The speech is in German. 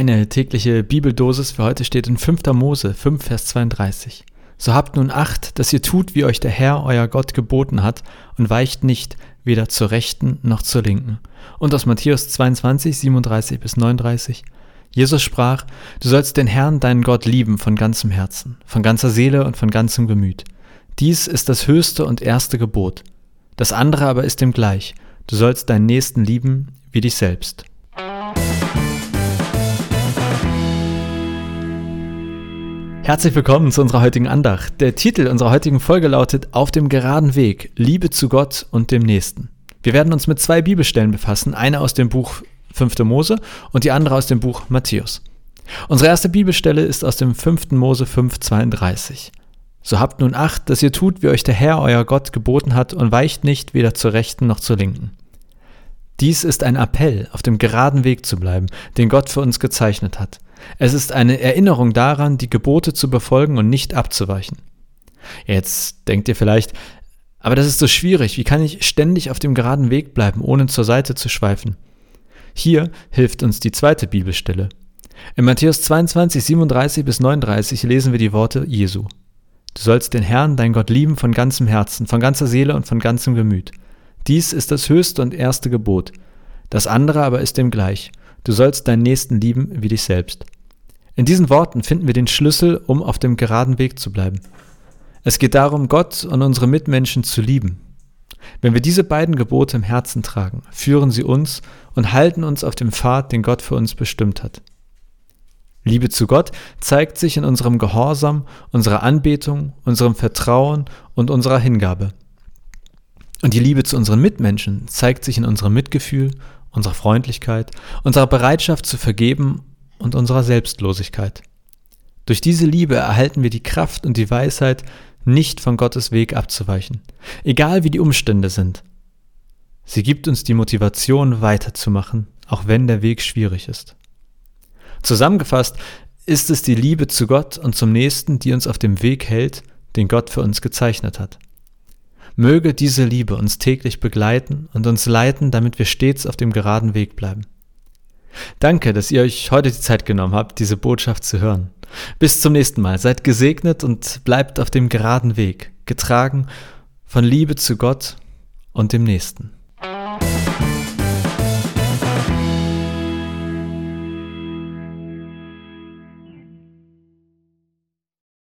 Deine tägliche Bibeldosis für heute steht in 5. Mose 5, Vers 32. So habt nun Acht, dass ihr tut, wie euch der Herr, euer Gott, geboten hat, und weicht nicht weder zur Rechten noch zur Linken. Und aus Matthäus 22, 37 bis 39. Jesus sprach, du sollst den Herrn, deinen Gott, lieben von ganzem Herzen, von ganzer Seele und von ganzem Gemüt. Dies ist das höchste und erste Gebot. Das andere aber ist dem gleich. Du sollst deinen Nächsten lieben wie dich selbst. Herzlich willkommen zu unserer heutigen Andacht. Der Titel unserer heutigen Folge lautet Auf dem geraden Weg, Liebe zu Gott und dem Nächsten. Wir werden uns mit zwei Bibelstellen befassen, eine aus dem Buch 5. Mose und die andere aus dem Buch Matthäus. Unsere erste Bibelstelle ist aus dem 5. Mose 5,32. So habt nun Acht, dass ihr tut, wie euch der Herr, euer Gott, geboten hat und weicht nicht weder zur Rechten noch zur Linken. Dies ist ein Appell, auf dem geraden Weg zu bleiben, den Gott für uns gezeichnet hat. Es ist eine Erinnerung daran, die Gebote zu befolgen und nicht abzuweichen. Jetzt denkt ihr vielleicht, aber das ist so schwierig, wie kann ich ständig auf dem geraden Weg bleiben, ohne zur Seite zu schweifen? Hier hilft uns die zweite Bibelstelle. In Matthäus 22, 37 bis 39 lesen wir die Worte Jesu. Du sollst den Herrn, dein Gott, lieben von ganzem Herzen, von ganzer Seele und von ganzem Gemüt. Dies ist das höchste und erste Gebot. Das andere aber ist dem gleich. Du sollst deinen Nächsten lieben wie dich selbst. In diesen Worten finden wir den Schlüssel, um auf dem geraden Weg zu bleiben. Es geht darum, Gott und unsere Mitmenschen zu lieben. Wenn wir diese beiden Gebote im Herzen tragen, führen sie uns und halten uns auf dem Pfad, den Gott für uns bestimmt hat. Liebe zu Gott zeigt sich in unserem Gehorsam, unserer Anbetung, unserem Vertrauen und unserer Hingabe. Und die Liebe zu unseren Mitmenschen zeigt sich in unserem Mitgefühl, unserer Freundlichkeit, unserer Bereitschaft zu vergeben und unserer Selbstlosigkeit. Durch diese Liebe erhalten wir die Kraft und die Weisheit, nicht von Gottes Weg abzuweichen, egal wie die Umstände sind. Sie gibt uns die Motivation, weiterzumachen, auch wenn der Weg schwierig ist. Zusammengefasst ist es die Liebe zu Gott und zum Nächsten, die uns auf dem Weg hält, den Gott für uns gezeichnet hat. Möge diese Liebe uns täglich begleiten und uns leiten, damit wir stets auf dem geraden Weg bleiben. Danke, dass ihr euch heute die Zeit genommen habt, diese Botschaft zu hören. Bis zum nächsten Mal. Seid gesegnet und bleibt auf dem geraden Weg, getragen von Liebe zu Gott und dem Nächsten.